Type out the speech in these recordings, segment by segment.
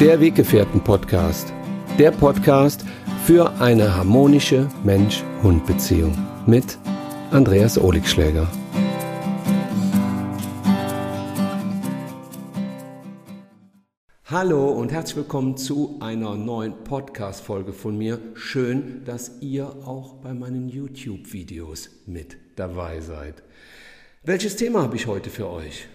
Der Weggefährten-Podcast. Der Podcast für eine harmonische Mensch-Hund-Beziehung mit Andreas Oligschläger. Hallo und herzlich willkommen zu einer neuen Podcast-Folge von mir. Schön, dass ihr auch bei meinen YouTube-Videos mit dabei seid. Welches Thema habe ich heute für euch?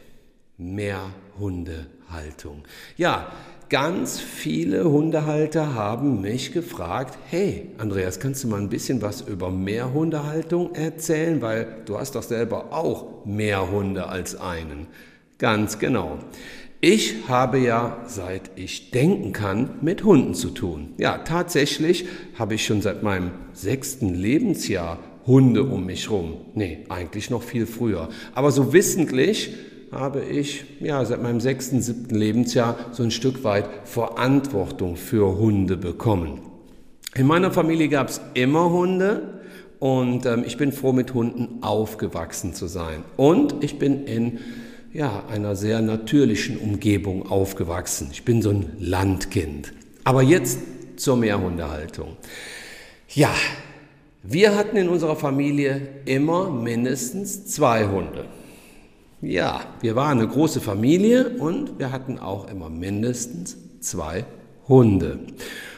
Mehr Hundehaltung. Ja, ganz viele Hundehalter haben mich gefragt, hey Andreas, kannst du mal ein bisschen was über Mehrhundehaltung erzählen, weil du hast doch selber auch mehr Hunde als einen. Ganz genau. Ich habe ja, seit ich denken kann, mit Hunden zu tun. Ja, tatsächlich habe ich schon seit meinem sechsten Lebensjahr Hunde um mich rum. Nee, eigentlich noch viel früher. Aber so wissentlich habe ich ja seit meinem sechsten, siebten Lebensjahr so ein Stück weit Verantwortung für Hunde bekommen. In meiner Familie gab es immer Hunde und ähm, ich bin froh, mit Hunden aufgewachsen zu sein. Und ich bin in ja, einer sehr natürlichen Umgebung aufgewachsen. Ich bin so ein Landkind. Aber jetzt zur Mehrhundehaltung. Ja, wir hatten in unserer Familie immer mindestens zwei Hunde. Ja, wir waren eine große Familie und wir hatten auch immer mindestens zwei Hunde.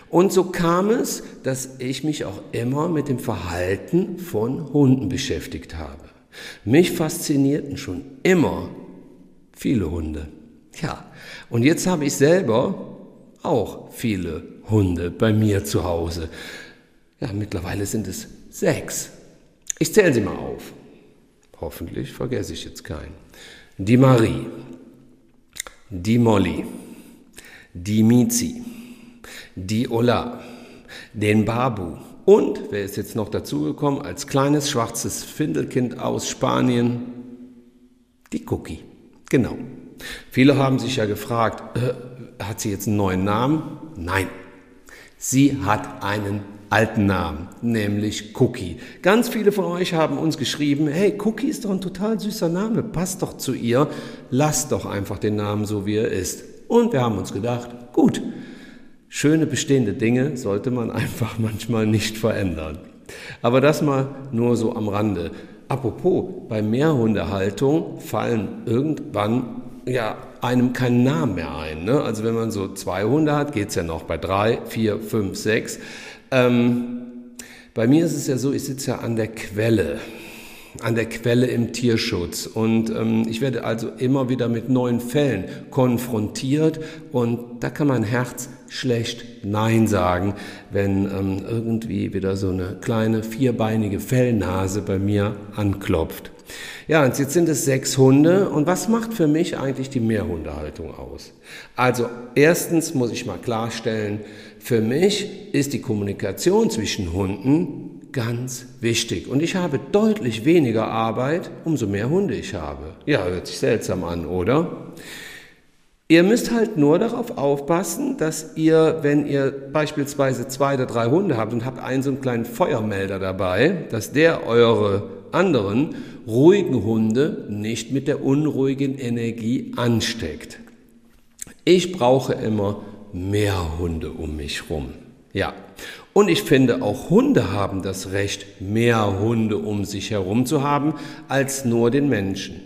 Und so kam es, dass ich mich auch immer mit dem Verhalten von Hunden beschäftigt habe. Mich faszinierten schon immer viele Hunde. Ja, und jetzt habe ich selber auch viele Hunde bei mir zu Hause. Ja, mittlerweile sind es sechs. Ich zähle sie mal auf. Hoffentlich vergesse ich jetzt keinen. Die Marie, die Molly, die Mizi, die Ola, den Babu und, wer ist jetzt noch dazugekommen, als kleines schwarzes Findelkind aus Spanien, die Cookie. Genau. Viele haben sich ja gefragt, äh, hat sie jetzt einen neuen Namen? Nein. Sie hat einen alten Namen, nämlich Cookie. Ganz viele von euch haben uns geschrieben, hey, Cookie ist doch ein total süßer Name, passt doch zu ihr, lasst doch einfach den Namen so, wie er ist. Und wir haben uns gedacht, gut, schöne bestehende Dinge sollte man einfach manchmal nicht verändern. Aber das mal nur so am Rande. Apropos, bei Mehrhundehaltung fallen irgendwann ja einem kein Namen mehr ein. Ne? Also wenn man so zwei Hunde hat, geht es ja noch bei drei, vier, fünf, sechs. Ähm, bei mir ist es ja so, ich sitze ja an der Quelle an der Quelle im Tierschutz. Und ähm, ich werde also immer wieder mit neuen Fällen konfrontiert und da kann mein Herz schlecht Nein sagen, wenn ähm, irgendwie wieder so eine kleine vierbeinige Fellnase bei mir anklopft. Ja, und jetzt sind es sechs Hunde. Und was macht für mich eigentlich die Mehrhundehaltung aus? Also erstens muss ich mal klarstellen, für mich ist die Kommunikation zwischen Hunden ganz wichtig. Und ich habe deutlich weniger Arbeit, umso mehr Hunde ich habe. Ja, hört sich seltsam an, oder? Ihr müsst halt nur darauf aufpassen, dass ihr, wenn ihr beispielsweise zwei oder drei Hunde habt und habt einen so einen kleinen Feuermelder dabei, dass der eure anderen ruhigen Hunde nicht mit der unruhigen Energie ansteckt. Ich brauche immer mehr Hunde um mich rum. Ja. Und ich finde, auch Hunde haben das Recht, mehr Hunde um sich herum zu haben, als nur den Menschen.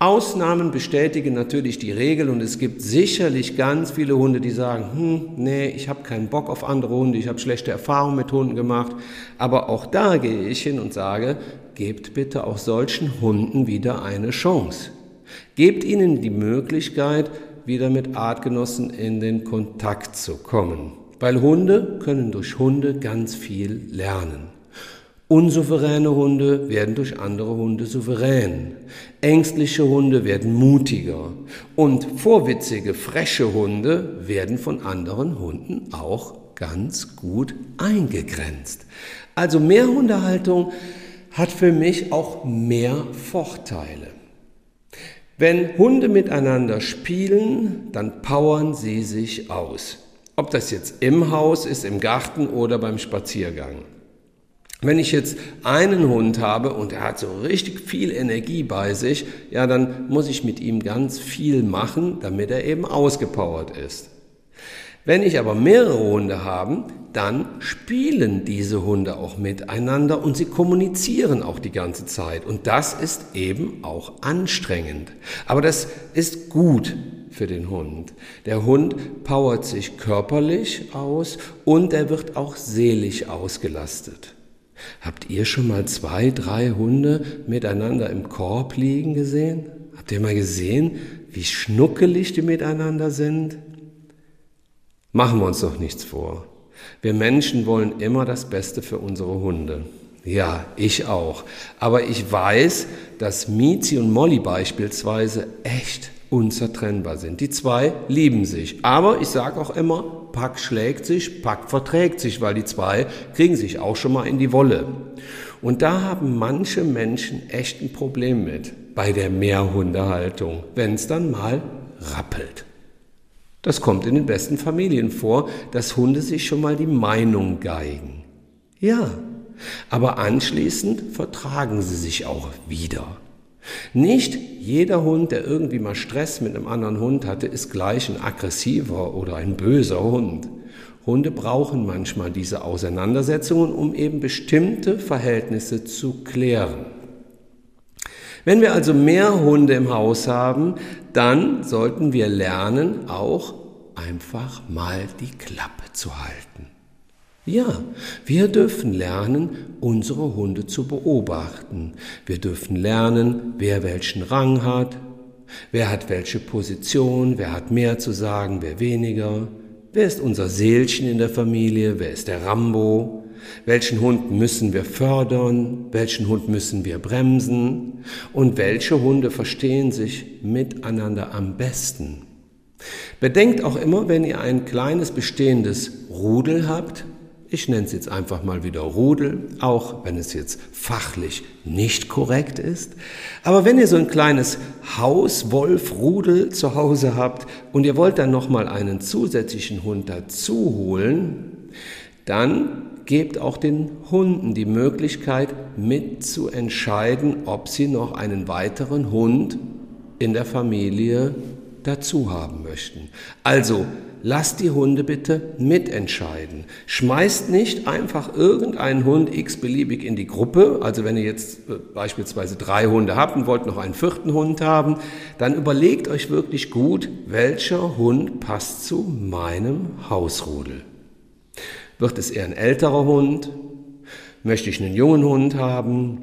Ausnahmen bestätigen natürlich die Regel und es gibt sicherlich ganz viele Hunde, die sagen, hm, nee, ich habe keinen Bock auf andere Hunde, ich habe schlechte Erfahrungen mit Hunden gemacht. Aber auch da gehe ich hin und sage, gebt bitte auch solchen Hunden wieder eine Chance. Gebt ihnen die Möglichkeit, wieder mit Artgenossen in den Kontakt zu kommen. Weil Hunde können durch Hunde ganz viel lernen. Unsouveräne Hunde werden durch andere Hunde souverän. Ängstliche Hunde werden mutiger. Und vorwitzige, freche Hunde werden von anderen Hunden auch ganz gut eingegrenzt. Also Mehrhundehaltung hat für mich auch mehr Vorteile. Wenn Hunde miteinander spielen, dann powern sie sich aus. Ob das jetzt im Haus ist, im Garten oder beim Spaziergang. Wenn ich jetzt einen Hund habe und er hat so richtig viel Energie bei sich, ja, dann muss ich mit ihm ganz viel machen, damit er eben ausgepowert ist. Wenn ich aber mehrere Hunde habe, dann spielen diese Hunde auch miteinander und sie kommunizieren auch die ganze Zeit. Und das ist eben auch anstrengend. Aber das ist gut für den Hund. Der Hund powert sich körperlich aus und er wird auch seelisch ausgelastet. Habt ihr schon mal zwei, drei Hunde miteinander im Korb liegen gesehen? Habt ihr mal gesehen, wie schnuckelig die miteinander sind? Machen wir uns doch nichts vor. Wir Menschen wollen immer das Beste für unsere Hunde. Ja, ich auch. Aber ich weiß, dass Mizi und Molly beispielsweise echt unzertrennbar sind. Die zwei lieben sich. Aber ich sage auch immer, Pack schlägt sich, Pack verträgt sich, weil die zwei kriegen sich auch schon mal in die Wolle. Und da haben manche Menschen echt ein Problem mit bei der Mehrhundehaltung, wenn es dann mal rappelt. Das kommt in den besten Familien vor, dass Hunde sich schon mal die Meinung geigen. Ja, aber anschließend vertragen sie sich auch wieder. Nicht jeder Hund, der irgendwie mal Stress mit einem anderen Hund hatte, ist gleich ein aggressiver oder ein böser Hund. Hunde brauchen manchmal diese Auseinandersetzungen, um eben bestimmte Verhältnisse zu klären. Wenn wir also mehr Hunde im Haus haben, dann sollten wir lernen, auch einfach mal die Klappe zu halten. Ja, wir dürfen lernen, unsere Hunde zu beobachten. Wir dürfen lernen, wer welchen Rang hat, wer hat welche Position, wer hat mehr zu sagen, wer weniger, wer ist unser Seelchen in der Familie, wer ist der Rambo, welchen Hund müssen wir fördern, welchen Hund müssen wir bremsen und welche Hunde verstehen sich miteinander am besten. Bedenkt auch immer, wenn ihr ein kleines bestehendes Rudel habt, ich nenne es jetzt einfach mal wieder Rudel, auch wenn es jetzt fachlich nicht korrekt ist. Aber wenn ihr so ein kleines Hauswolf-Rudel zu Hause habt und ihr wollt dann nochmal einen zusätzlichen Hund dazu holen, dann gebt auch den Hunden die Möglichkeit mitzuentscheiden, ob sie noch einen weiteren Hund in der Familie dazu haben möchten. Also lasst die Hunde bitte mitentscheiden. Schmeißt nicht einfach irgendeinen Hund x-beliebig in die Gruppe. Also wenn ihr jetzt äh, beispielsweise drei Hunde habt und wollt noch einen vierten Hund haben, dann überlegt euch wirklich gut, welcher Hund passt zu meinem Hausrudel. Wird es eher ein älterer Hund? Möchte ich einen jungen Hund haben?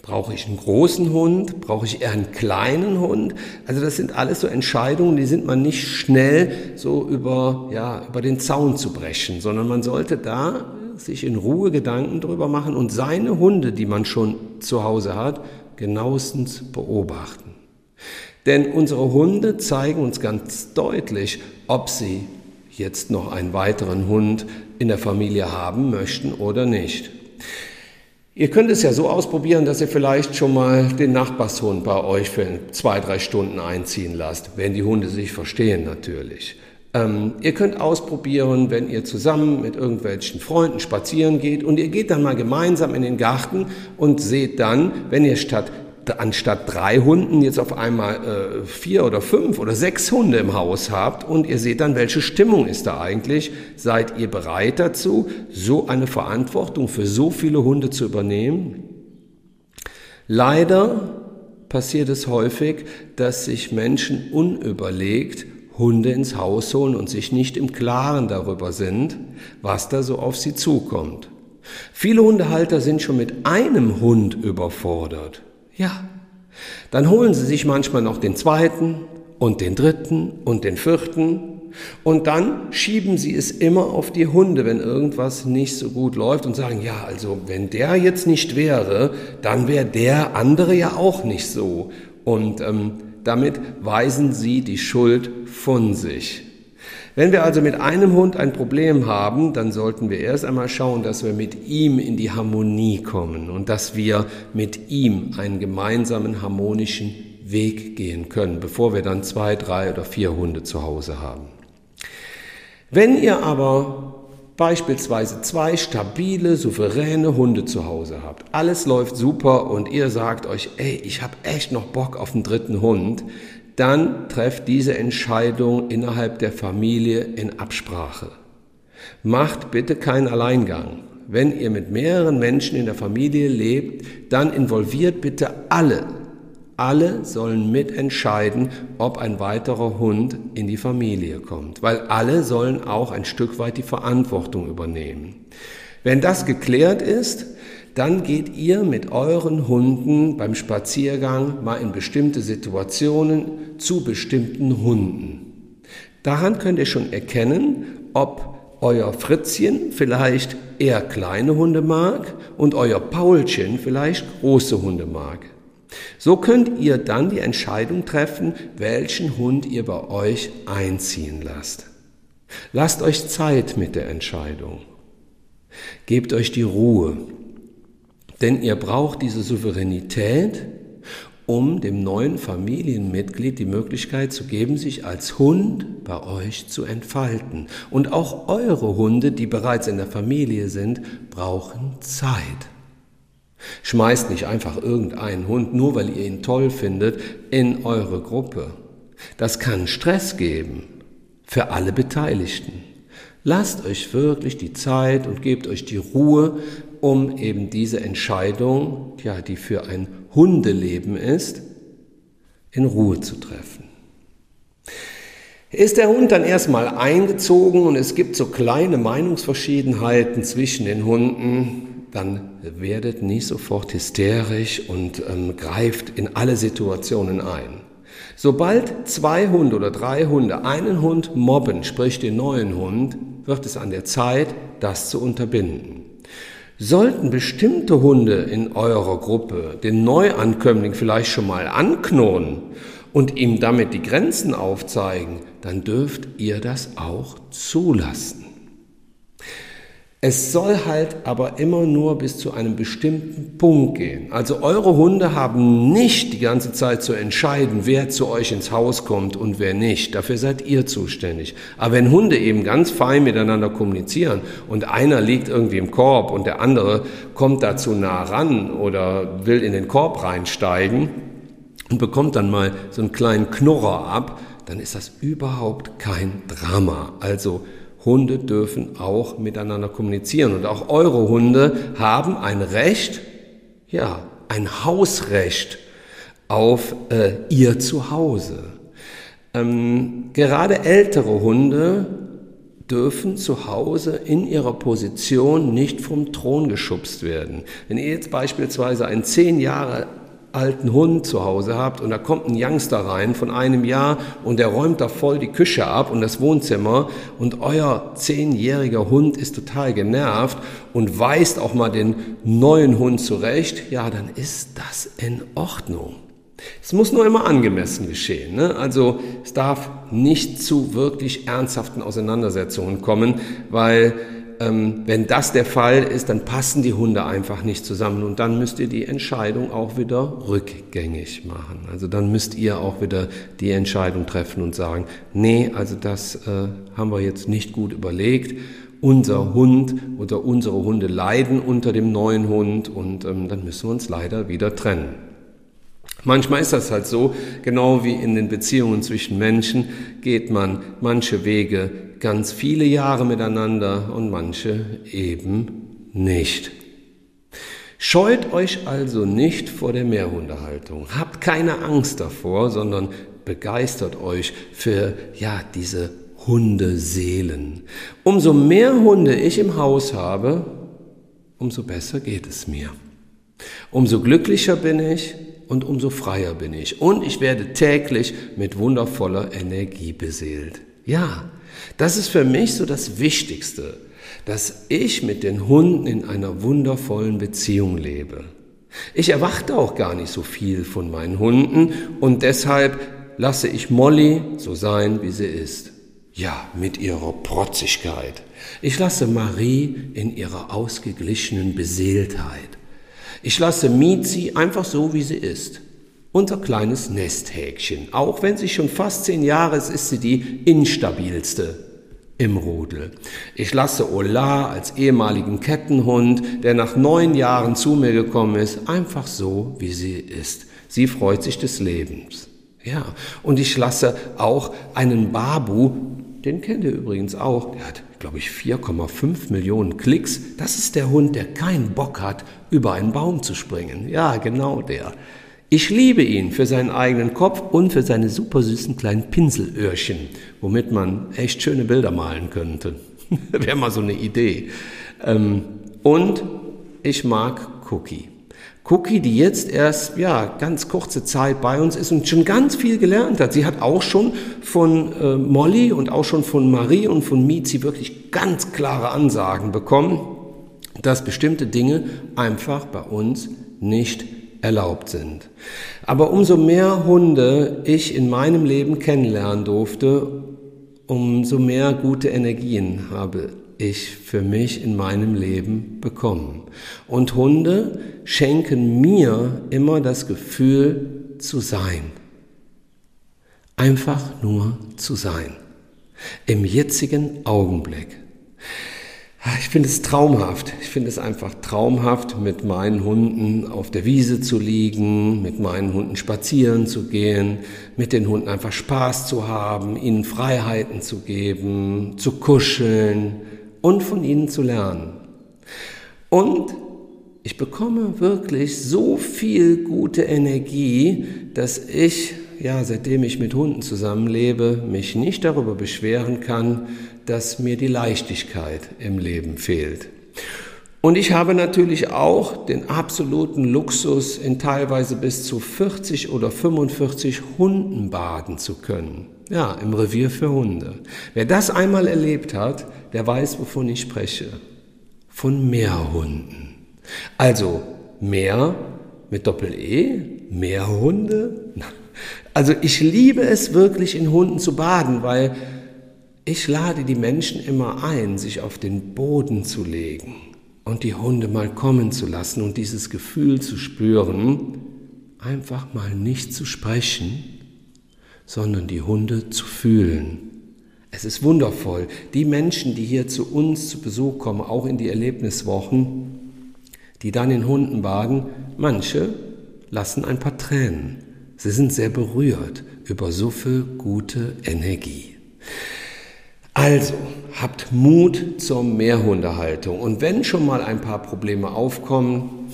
Brauche ich einen großen Hund? Brauche ich eher einen kleinen Hund? Also das sind alles so Entscheidungen, die sind man nicht schnell so über, ja, über den Zaun zu brechen, sondern man sollte da sich in Ruhe Gedanken drüber machen und seine Hunde, die man schon zu Hause hat, genauestens beobachten. Denn unsere Hunde zeigen uns ganz deutlich, ob sie jetzt noch einen weiteren Hund in der Familie haben möchten oder nicht. Ihr könnt es ja so ausprobieren, dass ihr vielleicht schon mal den Nachbarshund bei euch für zwei, drei Stunden einziehen lasst, wenn die Hunde sich verstehen natürlich. Ähm, ihr könnt ausprobieren, wenn ihr zusammen mit irgendwelchen Freunden spazieren geht und ihr geht dann mal gemeinsam in den Garten und seht dann, wenn ihr statt anstatt drei Hunden jetzt auf einmal äh, vier oder fünf oder sechs Hunde im Haus habt und ihr seht dann, welche Stimmung ist da eigentlich. Seid ihr bereit dazu, so eine Verantwortung für so viele Hunde zu übernehmen? Leider passiert es häufig, dass sich Menschen unüberlegt Hunde ins Haus holen und sich nicht im Klaren darüber sind, was da so auf sie zukommt. Viele Hundehalter sind schon mit einem Hund überfordert. Ja. Dann holen sie sich manchmal noch den zweiten und den dritten und den vierten und dann schieben sie es immer auf die Hunde, wenn irgendwas nicht so gut läuft und sagen, ja, also wenn der jetzt nicht wäre, dann wäre der andere ja auch nicht so. Und ähm, damit weisen sie die Schuld von sich. Wenn wir also mit einem Hund ein Problem haben, dann sollten wir erst einmal schauen, dass wir mit ihm in die Harmonie kommen und dass wir mit ihm einen gemeinsamen harmonischen Weg gehen können, bevor wir dann zwei, drei oder vier Hunde zu Hause haben. Wenn ihr aber beispielsweise zwei stabile, souveräne Hunde zu Hause habt, alles läuft super und ihr sagt euch, ey, ich habe echt noch Bock auf einen dritten Hund, dann trefft diese Entscheidung innerhalb der Familie in Absprache. Macht bitte keinen Alleingang. Wenn ihr mit mehreren Menschen in der Familie lebt, dann involviert bitte alle. Alle sollen mitentscheiden, ob ein weiterer Hund in die Familie kommt, weil alle sollen auch ein Stück weit die Verantwortung übernehmen. Wenn das geklärt ist, dann geht ihr mit euren Hunden beim Spaziergang mal in bestimmte Situationen zu bestimmten Hunden. Daran könnt ihr schon erkennen, ob euer Fritzchen vielleicht eher kleine Hunde mag und euer Paulchen vielleicht große Hunde mag. So könnt ihr dann die Entscheidung treffen, welchen Hund ihr bei euch einziehen lasst. Lasst euch Zeit mit der Entscheidung. Gebt euch die Ruhe. Denn ihr braucht diese Souveränität, um dem neuen Familienmitglied die Möglichkeit zu geben, sich als Hund bei euch zu entfalten. Und auch eure Hunde, die bereits in der Familie sind, brauchen Zeit. Schmeißt nicht einfach irgendeinen Hund, nur weil ihr ihn toll findet, in eure Gruppe. Das kann Stress geben für alle Beteiligten. Lasst euch wirklich die Zeit und gebt euch die Ruhe, um eben diese Entscheidung, ja, die für ein Hundeleben ist, in Ruhe zu treffen. Ist der Hund dann erstmal eingezogen und es gibt so kleine Meinungsverschiedenheiten zwischen den Hunden, dann werdet nicht sofort hysterisch und ähm, greift in alle Situationen ein. Sobald zwei Hunde oder drei Hunde einen Hund mobben, sprich den neuen Hund, wird es an der Zeit, das zu unterbinden. Sollten bestimmte Hunde in eurer Gruppe den Neuankömmling vielleicht schon mal anknurren und ihm damit die Grenzen aufzeigen, dann dürft ihr das auch zulassen. Es soll halt aber immer nur bis zu einem bestimmten Punkt gehen. Also eure Hunde haben nicht die ganze Zeit zu entscheiden, wer zu euch ins Haus kommt und wer nicht. Dafür seid ihr zuständig. Aber wenn Hunde eben ganz fein miteinander kommunizieren und einer liegt irgendwie im Korb und der andere kommt dazu nah ran oder will in den Korb reinsteigen und bekommt dann mal so einen kleinen Knurrer ab, dann ist das überhaupt kein Drama. Also Hunde dürfen auch miteinander kommunizieren und auch eure Hunde haben ein Recht, ja, ein Hausrecht auf äh, ihr Zuhause. Ähm, gerade ältere Hunde dürfen zu Hause in ihrer Position nicht vom Thron geschubst werden. Wenn ihr jetzt beispielsweise einen zehn Jahre alten Hund zu Hause habt und da kommt ein Youngster rein von einem Jahr und der räumt da voll die Küche ab und das Wohnzimmer und euer zehnjähriger Hund ist total genervt und weist auch mal den neuen Hund zurecht, ja, dann ist das in Ordnung. Es muss nur immer angemessen geschehen. Ne? Also es darf nicht zu wirklich ernsthaften Auseinandersetzungen kommen, weil ähm, wenn das der Fall ist, dann passen die Hunde einfach nicht zusammen und dann müsst ihr die Entscheidung auch wieder rückgängig machen. Also dann müsst ihr auch wieder die Entscheidung treffen und sagen, nee, also das äh, haben wir jetzt nicht gut überlegt. Unser Hund oder unsere Hunde leiden unter dem neuen Hund und ähm, dann müssen wir uns leider wieder trennen. Manchmal ist das halt so, genau wie in den Beziehungen zwischen Menschen geht man manche Wege ganz viele Jahre miteinander und manche eben nicht. Scheut euch also nicht vor der Mehrhundehaltung. Habt keine Angst davor, sondern begeistert euch für ja, diese Hundeseelen. Umso mehr Hunde ich im Haus habe, umso besser geht es mir. Umso glücklicher bin ich und umso freier bin ich. Und ich werde täglich mit wundervoller Energie beseelt. Ja, das ist für mich so das Wichtigste, dass ich mit den Hunden in einer wundervollen Beziehung lebe. Ich erwarte auch gar nicht so viel von meinen Hunden und deshalb lasse ich Molly so sein, wie sie ist. Ja, mit ihrer Protzigkeit. Ich lasse Marie in ihrer ausgeglichenen Beseeltheit. Ich lasse Mizi einfach so, wie sie ist unser kleines Nesthäkchen. Auch wenn sie schon fast zehn Jahre ist, ist sie die instabilste im Rudel. Ich lasse Ola als ehemaligen Kettenhund, der nach neun Jahren zu mir gekommen ist, einfach so, wie sie ist. Sie freut sich des Lebens. Ja, und ich lasse auch einen Babu, den kennt ihr übrigens auch, der hat, glaube ich, 4,5 Millionen Klicks. Das ist der Hund, der keinen Bock hat, über einen Baum zu springen. Ja, genau der. Ich liebe ihn für seinen eigenen Kopf und für seine super süßen kleinen Pinselöhrchen, womit man echt schöne Bilder malen könnte. Wäre mal so eine Idee. Ähm, und ich mag Cookie. Cookie, die jetzt erst ja ganz kurze Zeit bei uns ist und schon ganz viel gelernt hat. Sie hat auch schon von äh, Molly und auch schon von Marie und von Mizi wirklich ganz klare Ansagen bekommen, dass bestimmte Dinge einfach bei uns nicht erlaubt sind. Aber umso mehr Hunde ich in meinem Leben kennenlernen durfte, umso mehr gute Energien habe ich für mich in meinem Leben bekommen. Und Hunde schenken mir immer das Gefühl zu sein. Einfach nur zu sein. Im jetzigen Augenblick. Ich finde es traumhaft. Ich finde es einfach traumhaft, mit meinen Hunden auf der Wiese zu liegen, mit meinen Hunden spazieren zu gehen, mit den Hunden einfach Spaß zu haben, ihnen Freiheiten zu geben, zu kuscheln, und von ihnen zu lernen. Und ich bekomme wirklich so viel gute Energie, dass ich, ja, seitdem ich mit Hunden zusammenlebe, mich nicht darüber beschweren kann, dass mir die Leichtigkeit im Leben fehlt. Und ich habe natürlich auch den absoluten Luxus, in teilweise bis zu 40 oder 45 Hunden baden zu können. Ja, im Revier für Hunde. Wer das einmal erlebt hat, der weiß, wovon ich spreche. Von Meerhunden. Also Meer mit Doppel-E, Meerhunde. Also ich liebe es wirklich in Hunden zu baden, weil ich lade die Menschen immer ein, sich auf den Boden zu legen und die Hunde mal kommen zu lassen und dieses Gefühl zu spüren, einfach mal nicht zu sprechen, sondern die Hunde zu fühlen. Es ist wundervoll. Die Menschen, die hier zu uns zu Besuch kommen, auch in die Erlebniswochen, die dann in Hunden baden, manche lassen ein paar Tränen. Sie sind sehr berührt über so viel gute Energie. Also, habt Mut zur Mehrhundehaltung. Und wenn schon mal ein paar Probleme aufkommen,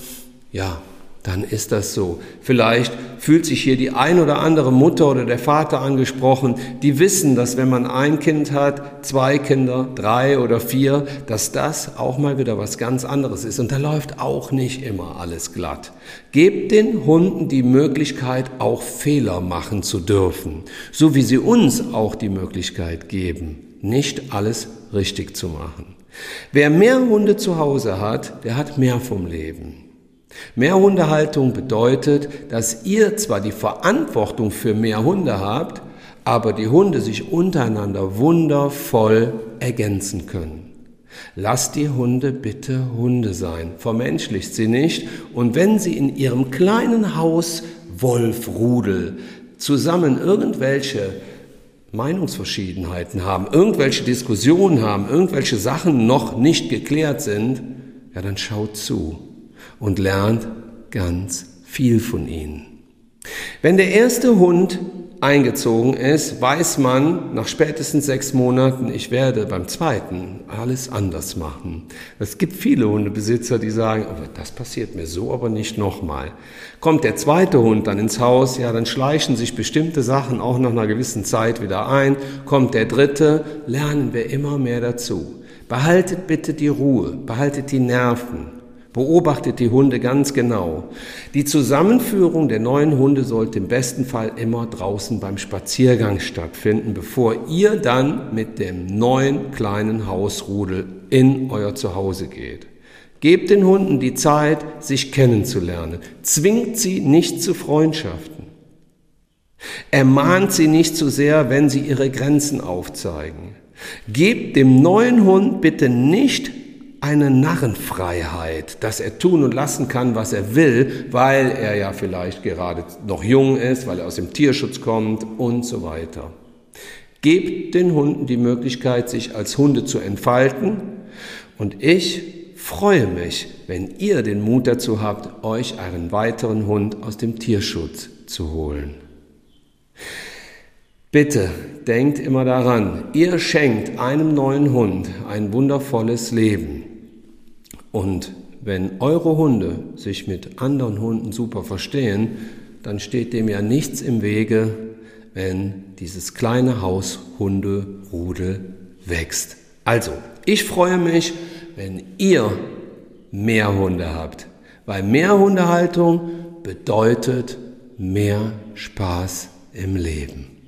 ja, dann ist das so. Vielleicht fühlt sich hier die ein oder andere Mutter oder der Vater angesprochen, die wissen, dass wenn man ein Kind hat, zwei Kinder, drei oder vier, dass das auch mal wieder was ganz anderes ist. Und da läuft auch nicht immer alles glatt. Gebt den Hunden die Möglichkeit, auch Fehler machen zu dürfen, so wie sie uns auch die Möglichkeit geben, nicht alles richtig zu machen. Wer mehr Hunde zu Hause hat, der hat mehr vom Leben. Mehr Hundehaltung bedeutet, dass ihr zwar die Verantwortung für mehr Hunde habt, aber die Hunde sich untereinander wundervoll ergänzen können. Lasst die Hunde bitte Hunde sein, vermenschlicht sie nicht und wenn sie in ihrem kleinen Haus Wolfrudel zusammen irgendwelche Meinungsverschiedenheiten haben, irgendwelche Diskussionen haben, irgendwelche Sachen noch nicht geklärt sind, ja dann schaut zu und lernt ganz viel von ihnen. Wenn der erste Hund eingezogen ist, weiß man nach spätestens sechs Monaten, ich werde beim zweiten alles anders machen. Es gibt viele Hundebesitzer, die sagen, oh, das passiert mir so aber nicht nochmal. Kommt der zweite Hund dann ins Haus, ja, dann schleichen sich bestimmte Sachen auch nach einer gewissen Zeit wieder ein. Kommt der dritte, lernen wir immer mehr dazu. Behaltet bitte die Ruhe, behaltet die Nerven, Beobachtet die Hunde ganz genau. Die Zusammenführung der neuen Hunde sollte im besten Fall immer draußen beim Spaziergang stattfinden, bevor ihr dann mit dem neuen kleinen Hausrudel in euer Zuhause geht. Gebt den Hunden die Zeit, sich kennenzulernen. Zwingt sie nicht zu Freundschaften. Ermahnt sie nicht zu sehr, wenn sie ihre Grenzen aufzeigen. Gebt dem neuen Hund bitte nicht eine Narrenfreiheit, dass er tun und lassen kann, was er will, weil er ja vielleicht gerade noch jung ist, weil er aus dem Tierschutz kommt und so weiter. Gebt den Hunden die Möglichkeit, sich als Hunde zu entfalten und ich freue mich, wenn ihr den Mut dazu habt, euch einen weiteren Hund aus dem Tierschutz zu holen. Bitte denkt immer daran, ihr schenkt einem neuen Hund ein wundervolles Leben. Und wenn eure Hunde sich mit anderen Hunden super verstehen, dann steht dem ja nichts im Wege, wenn dieses kleine Haushunde-Rudel wächst. Also, ich freue mich, wenn ihr mehr Hunde habt, weil mehr Hundehaltung bedeutet mehr Spaß im Leben.